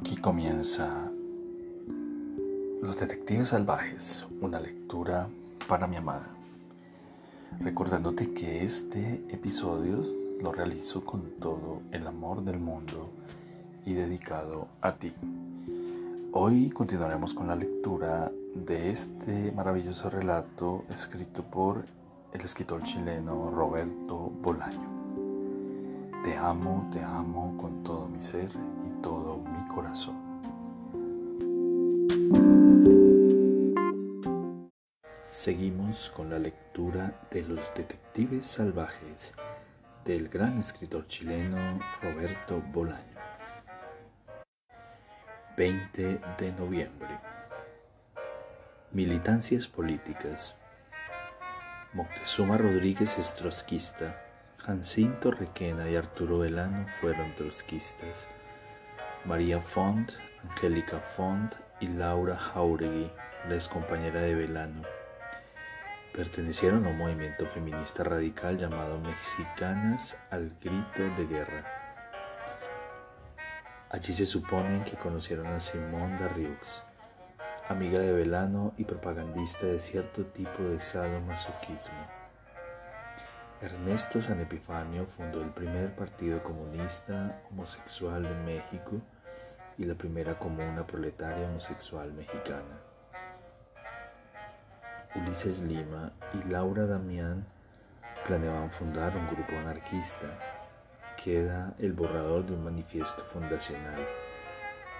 Aquí comienza Los Detectives Salvajes, una lectura para mi amada. Recordándote que este episodio lo realizo con todo el amor del mundo y dedicado a ti. Hoy continuaremos con la lectura de este maravilloso relato escrito por el escritor chileno Roberto Bolaño. Te amo, te amo con todo mi ser todo mi corazón. Seguimos con la lectura de Los Detectives Salvajes del gran escritor chileno Roberto Bolaño. 20 de noviembre. Militancias políticas. Moctezuma Rodríguez es trotskista. Jacinto Requena y Arturo Velano fueron trotskistas. María Font, Angélica Font y Laura Jauregui, la ex compañera de Velano, pertenecieron a un movimiento feminista radical llamado Mexicanas al Grito de Guerra. Allí se supone que conocieron a Simón Darriux, amiga de Velano y propagandista de cierto tipo de sadomasoquismo. Ernesto San Epifanio fundó el primer partido comunista homosexual de México y la primera comuna proletaria homosexual mexicana. Ulises Lima y Laura Damián planeaban fundar un grupo anarquista. Queda el borrador de un manifiesto fundacional.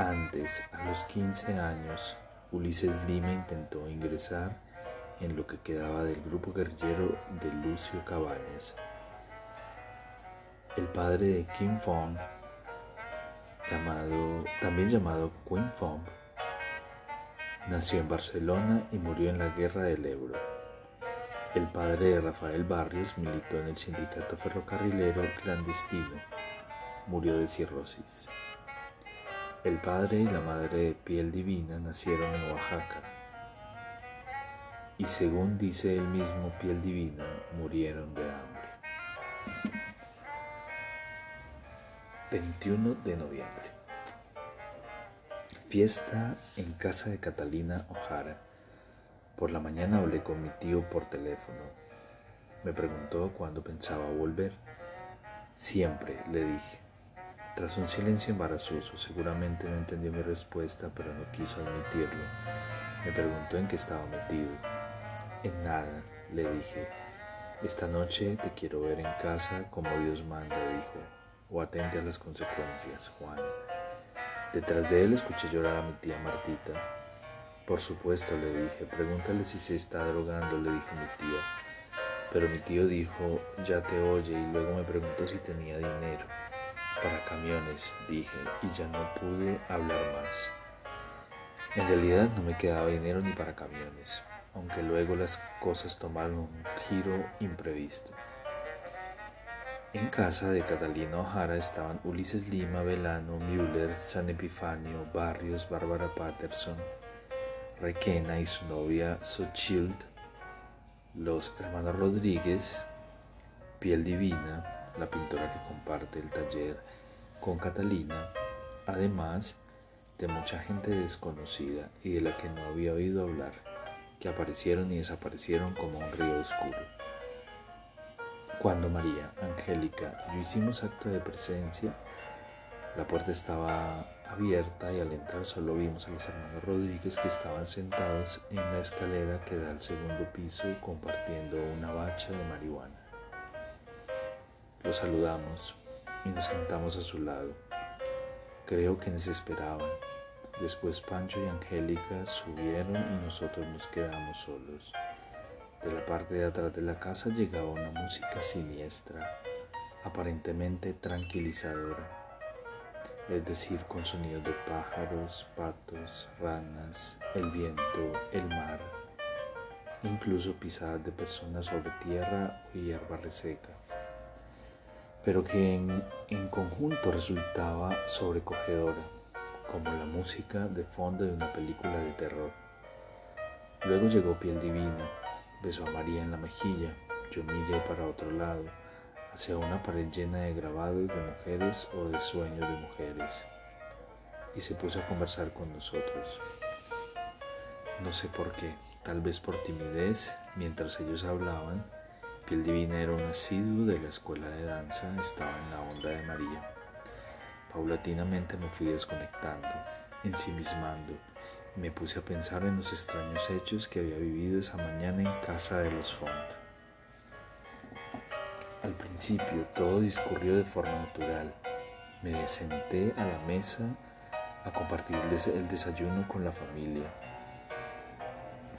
Antes, a los 15 años, Ulises Lima intentó ingresar en lo que quedaba del grupo guerrillero de Lucio Cabañas. El padre de Kim Fong, también llamado Quinn Fong, nació en Barcelona y murió en la Guerra del Ebro. El padre de Rafael Barrios militó en el sindicato ferrocarrilero clandestino. Murió de cirrosis. El padre y la madre de piel divina nacieron en Oaxaca. Y según dice el mismo piel divina, murieron de hambre. 21 de noviembre. Fiesta en casa de Catalina Ojara. Por la mañana hablé con mi tío por teléfono. Me preguntó cuándo pensaba volver. Siempre, le dije. Tras un silencio embarazoso, seguramente no entendió mi respuesta, pero no quiso admitirlo. Me preguntó en qué estaba metido. En nada, le dije. Esta noche te quiero ver en casa como Dios manda, dijo. O atente a las consecuencias, Juan. Detrás de él escuché llorar a mi tía Martita. Por supuesto, le dije, pregúntale si se está drogando, le dijo mi tía. Pero mi tío dijo, ya te oye, y luego me preguntó si tenía dinero. Para camiones, dije, y ya no pude hablar más. En realidad no me quedaba dinero ni para camiones, aunque luego las cosas tomaron un giro imprevisto. En casa de Catalina Ojara estaban Ulises Lima, Velano, Müller, San Epifanio, Barrios, Bárbara Patterson, Requena y su novia Sochild, los hermanos Rodríguez, Piel Divina, la pintora que comparte el taller con Catalina, además de mucha gente desconocida y de la que no había oído hablar, que aparecieron y desaparecieron como un río oscuro. Cuando María, Angélica y yo hicimos acto de presencia, la puerta estaba abierta y al entrar solo vimos a los hermanos Rodríguez que estaban sentados en la escalera que da al segundo piso compartiendo una bacha de marihuana. Los saludamos y nos sentamos a su lado. Creo que nos esperaban. Después Pancho y Angélica subieron y nosotros nos quedamos solos. De la parte de atrás de la casa llegaba una música siniestra, aparentemente tranquilizadora, es decir, con sonidos de pájaros, patos, ranas, el viento, el mar, incluso pisadas de personas sobre tierra o hierba reseca, pero que en conjunto resultaba sobrecogedora, como la música de fondo de una película de terror. Luego llegó Piel Divina, Besó a María en la mejilla. Yo miré para otro lado, hacia una pared llena de grabados de mujeres o de sueños de mujeres. y se puso a conversar con nosotros. No sé por qué, tal vez por timidez, mientras ellos hablaban, Piel Divina era un asiduo de la escuela de danza, estaba en la onda de María. Paulatinamente me fui desconectando, ensimismando, me puse a pensar en los extraños hechos que había vivido esa mañana en casa de los Font. Al principio todo discurrió de forma natural. Me senté a la mesa a compartir el desayuno con la familia.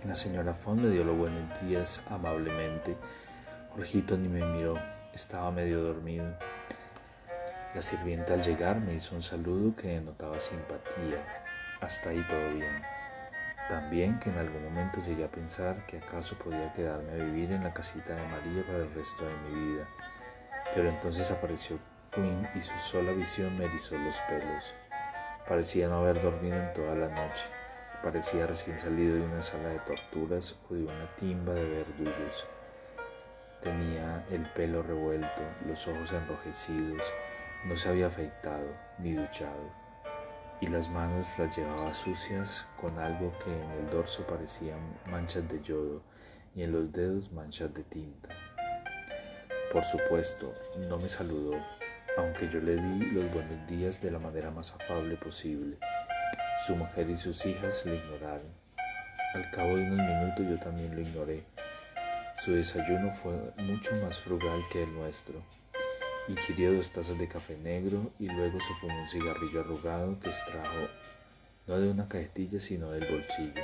La señora Font me dio los buenos días amablemente. Jorgito ni me miró, estaba medio dormido. La sirvienta al llegar me hizo un saludo que denotaba simpatía. Hasta ahí todo bien. También que en algún momento llegué a pensar que acaso podía quedarme a vivir en la casita de María para el resto de mi vida. Pero entonces apareció Quinn y su sola visión me erizó los pelos. Parecía no haber dormido en toda la noche. Parecía recién salido de una sala de torturas o de una timba de verdugos. Tenía el pelo revuelto, los ojos enrojecidos, no se había afeitado ni duchado, y las manos las llevaba sucias con algo que en el dorso parecían manchas de yodo y en los dedos manchas de tinta. Por supuesto, no me saludó, aunque yo le di los buenos días de la manera más afable posible. Su mujer y sus hijas le ignoraron. Al cabo de unos minutos yo también lo ignoré. Su desayuno fue mucho más frugal que el nuestro. Ingirió dos tazas de café negro y luego se fumó un cigarrillo arrugado que extrajo no de una cajetilla sino del bolsillo,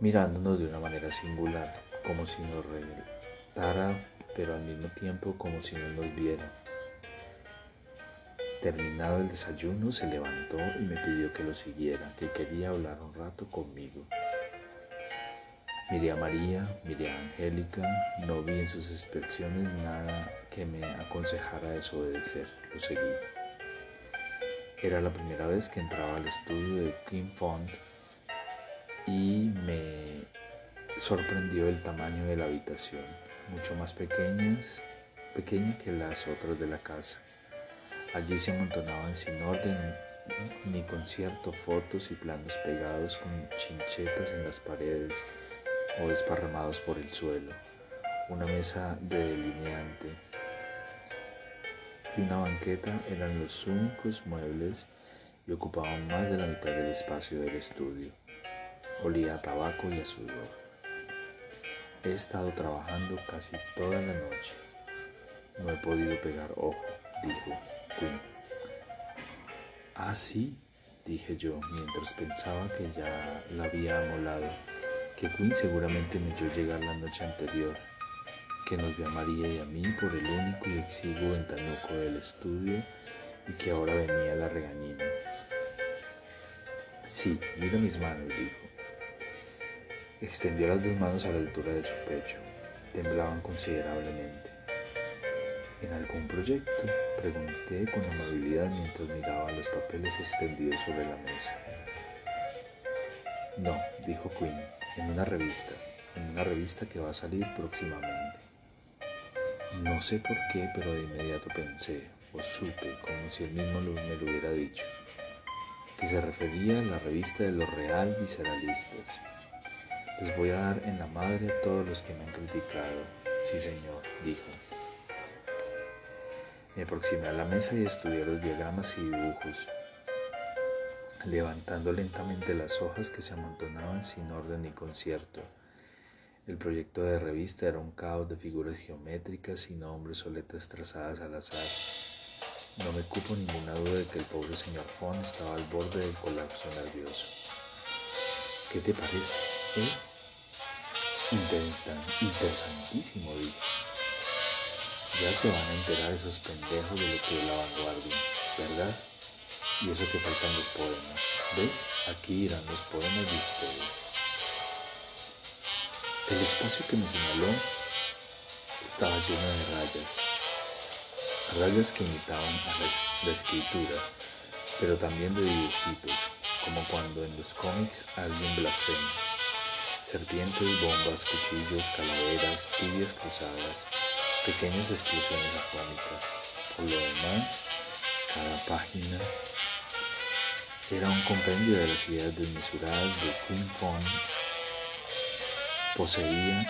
mirándonos de una manera singular, como si nos relatara, pero al mismo tiempo como si no nos viera. Terminado el desayuno, se levantó y me pidió que lo siguiera, que quería hablar un rato conmigo. Miré a María, miré a Angélica, no vi en sus expresiones nada que me aconsejara desobedecer, lo seguí. Era la primera vez que entraba al estudio de Kim Font y me sorprendió el tamaño de la habitación, mucho más pequeñas, pequeña que las otras de la casa. Allí se amontonaban sin orden ni concierto fotos y planos pegados con chinchetas en las paredes o desparramados por el suelo, una mesa de delineante y una banqueta eran los únicos muebles y ocupaban más de la mitad del espacio del estudio. Olía a tabaco y a sudor. He estado trabajando casi toda la noche. No he podido pegar ojo, dijo Quinn. Ah, sí, dije yo mientras pensaba que ya la había amolado que Quinn seguramente me oyó llegar la noche anterior, que nos vio a María y a mí por el único y exiguo ventanuco del estudio y que ahora venía la regañina. Sí, mira mis manos, dijo. Extendió las dos manos a la altura de su pecho. Temblaban considerablemente. ¿En algún proyecto? Pregunté con amabilidad mientras miraba los papeles extendidos sobre la mesa. No, dijo Quinn, en una revista, en una revista que va a salir próximamente. No sé por qué, pero de inmediato pensé, o supe, como si él mismo me lo hubiera dicho, que se refería a la revista de los real visceralistas. Les voy a dar en la madre a todos los que me han criticado. Sí, señor, dijo. Me aproximé a la mesa y estudié los diagramas y dibujos levantando lentamente las hojas que se amontonaban sin orden ni concierto. El proyecto de revista era un caos de figuras geométricas y nombres o letras trazadas al azar. No me cupo ninguna duda de que el pobre señor Fon estaba al borde del colapso nervioso. ¿Qué te parece? ¿Eh? interesantísimo, dije. Ya se van a enterar esos pendejos de lo que es la vanguardia, ¿verdad? Y eso que faltan los poemas. ¿Ves? Aquí irán los poemas de ustedes. El espacio que me señaló estaba lleno de rayas. Rayas que imitaban a la, escritura, pero también de dibujitos, como cuando en los cómics alguien blasfema. Serpientes, bombas, cuchillos, calaveras, tibias cruzadas, pequeñas explosiones atómicas. Por lo demás, cada página Era un compendio de las ideas desmesuradas de Quinn Fong poseía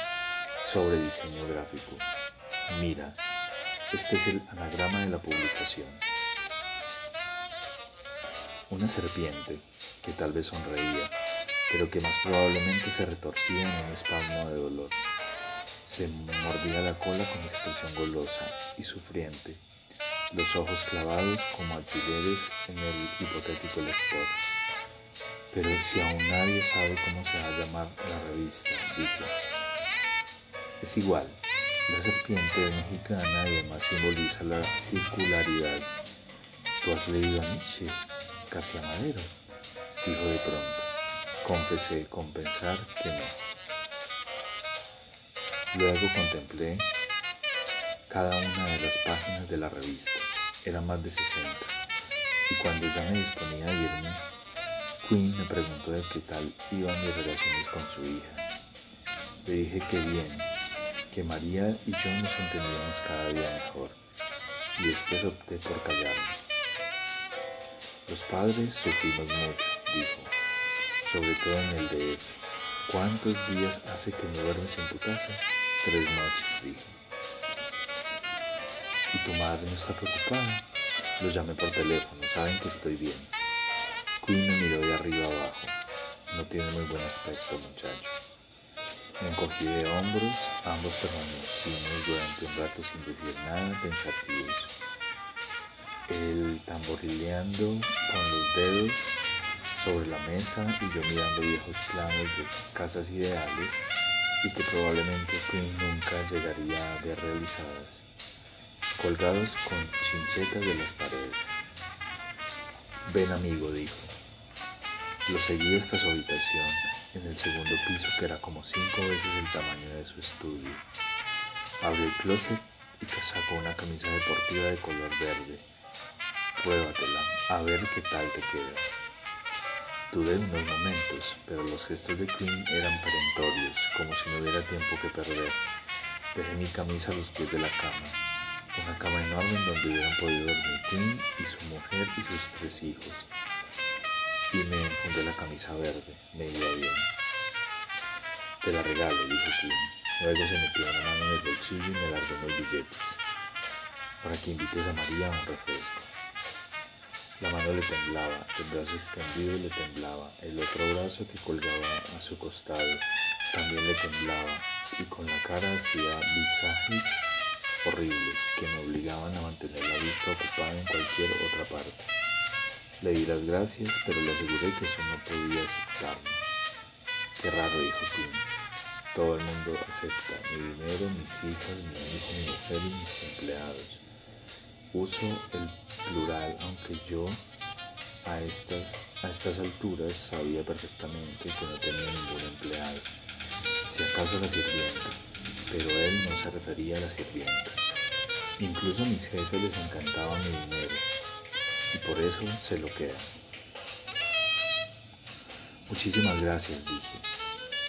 sobre diseño gráfico. Mira, este es el anagrama de la publicación. Una serpiente que tal vez sonreía, pero que más probablemente se retorcía en un espasmo de dolor. Se mordía la cola con expresión golosa y sufriente los ojos clavados como alfileres en el hipotético lector. Pero si aún nadie sabe cómo se va a llamar la revista, dijo. Es igual, la serpiente mexicana y además simboliza la circularidad. ¿Tú has leído a Nietzsche, García Madero? Dijo de pronto. Confesé con pensar que no. Luego contemplé cada una de las páginas de la revista. Eran más de 60. Y cuando ya me disponía a irme, Quinn me preguntó de qué tal iban mis relaciones con su hija. Le dije que bien, que María y yo nos entendíamos cada día mejor. Y después opté por callarme. Los padres sufrimos mucho, dijo, sobre todo en el DF. ¿Cuántos días hace que no duermes en tu casa? Tres noches, dijo. ¿Y tu madre no está preocupada? Los llamé por teléfono, saben que estoy bien. Queen me miró de arriba abajo. No tiene muy buen aspecto, muchacho. Me encogí de hombros, ambos permanecimos durante un rato sin decir nada pensativos. Él tamborileando con los dedos sobre la mesa y yo mirando viejos planos de casas ideales y que probablemente Queen nunca llegaría a ver realizadas colgados con chinchetas de las paredes. Ven amigo, dijo. Lo seguí hasta su habitación, en el segundo piso que era como cinco veces el tamaño de su estudio. Abrió el closet y sacó una camisa deportiva de color verde. Pruébatela, a ver qué tal te queda. Tuve unos momentos, pero los gestos de Queen eran perentorios, como si no hubiera tiempo que perder. Dejé mi camisa a los pies de la cama una cama enorme en donde hubieran podido dormir Quinn y su mujer y sus tres hijos. Y me enfundé la camisa verde, me iba bien. Te la regalo, dijo Quinn. Luego se metió una mano en el bolsillo y me largó unos billetes. Para que invites a María a un refresco. La mano le temblaba, el brazo extendido le temblaba, el otro brazo que colgaba a su costado también le temblaba y con la cara hacía visajes horribles que me obligaban a mantener la vista ocupada en cualquier otra parte. Le di las gracias, pero le aseguré que eso no podía aceptarme. Qué raro, dijo Tim. Todo el mundo acepta mi dinero, mis hijas, mi hijo, mi mujer y mis empleados. Uso el plural, aunque yo a estas, a estas alturas sabía perfectamente que no tenía ningún empleado, si acaso la sirvienta pero él no se refería a la sirvienta. Incluso a mis jefes les encantaba mi dinero y por eso se lo queda. Muchísimas gracias, dije.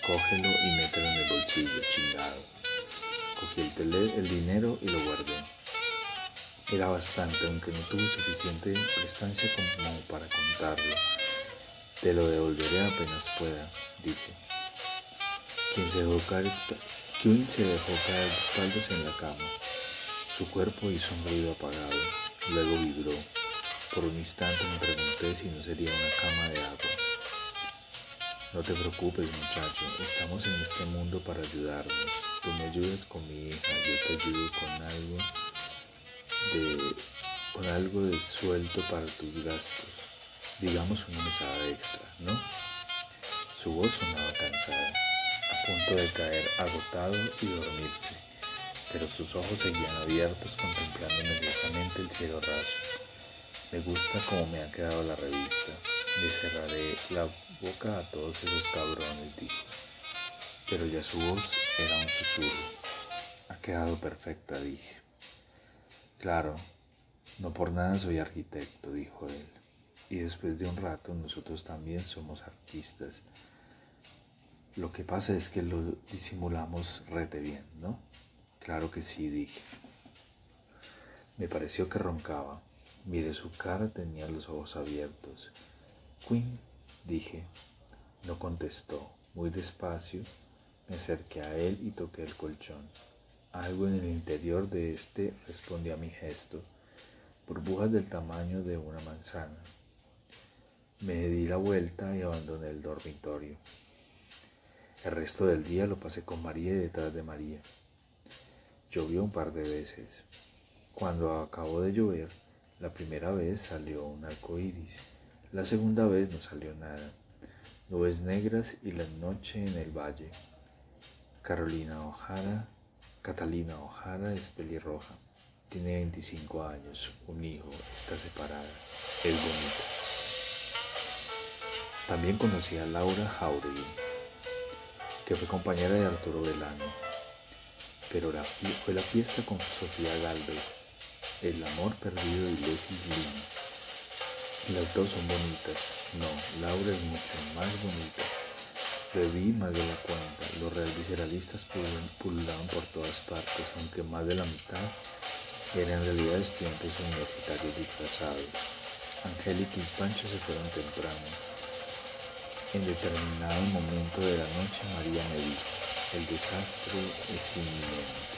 Cógelo y mételo en el bolsillo, chingado. Cogí el, el dinero y lo guardé. Era bastante, aunque no tuve suficiente prestancia como para contarlo. Te lo devolveré apenas pueda, dije. Quien se dejó Quinn se dejó caer de espaldas en la cama. Su cuerpo hizo un ruido apagado, luego vibró. Por un instante me pregunté si no sería una cama de agua. No te preocupes, muchacho, estamos en este mundo para ayudarnos. Tú me ayudas con mi hija, yo te ayudo con algo de con algo de suelto para tus gastos. Digamos una mesada extra, ¿no? Su voz sonaba cansada punto de caer agotado y dormirse, pero sus ojos seguían abiertos contemplando nerviosamente el cielo raso. Me gusta cómo me ha quedado la revista. Le cerraré la boca a todos esos cabrones, dijo. Pero ya su voz era un susurro. Ha quedado perfecta, dije. Claro, no por nada soy arquitecto, dijo él. Y después de un rato nosotros también somos artistas lo que pasa es que lo disimulamos rete bien, ¿no? Claro que sí, dije. Me pareció que roncaba. Miré su cara, tenía los ojos abiertos. Quinn, dije. No contestó. Muy despacio me acerqué a él y toqué el colchón. Algo en el interior de este respondía a mi gesto, burbujas del tamaño de una manzana. Me di la vuelta y abandoné el dormitorio. El resto del día lo pasé con María y detrás de María. Llovió un par de veces. Cuando acabó de llover, la primera vez salió un arco iris, la segunda vez no salió nada. Nubes negras y la noche en el valle. Carolina Ojara, Catalina Ojara es pelirroja. Tiene 25 años, un hijo, está separada, es bonita. También conocí a Laura Jauregui, que fue compañera de Arturo Velano, pero fue la fiesta con Sofía Galvez, El amor perdido de Leslie Lima. Las dos son bonitas, no, Laura es mucho más bonita. Bebí más de la cuenta, los real visceralistas pululaban por todas partes, aunque más de la mitad eran en realidad estudiantes universitarios disfrazados. Angélica y Pancho se fueron temprano. En determinado momento de la noche María me dijo, el desastre es inminente.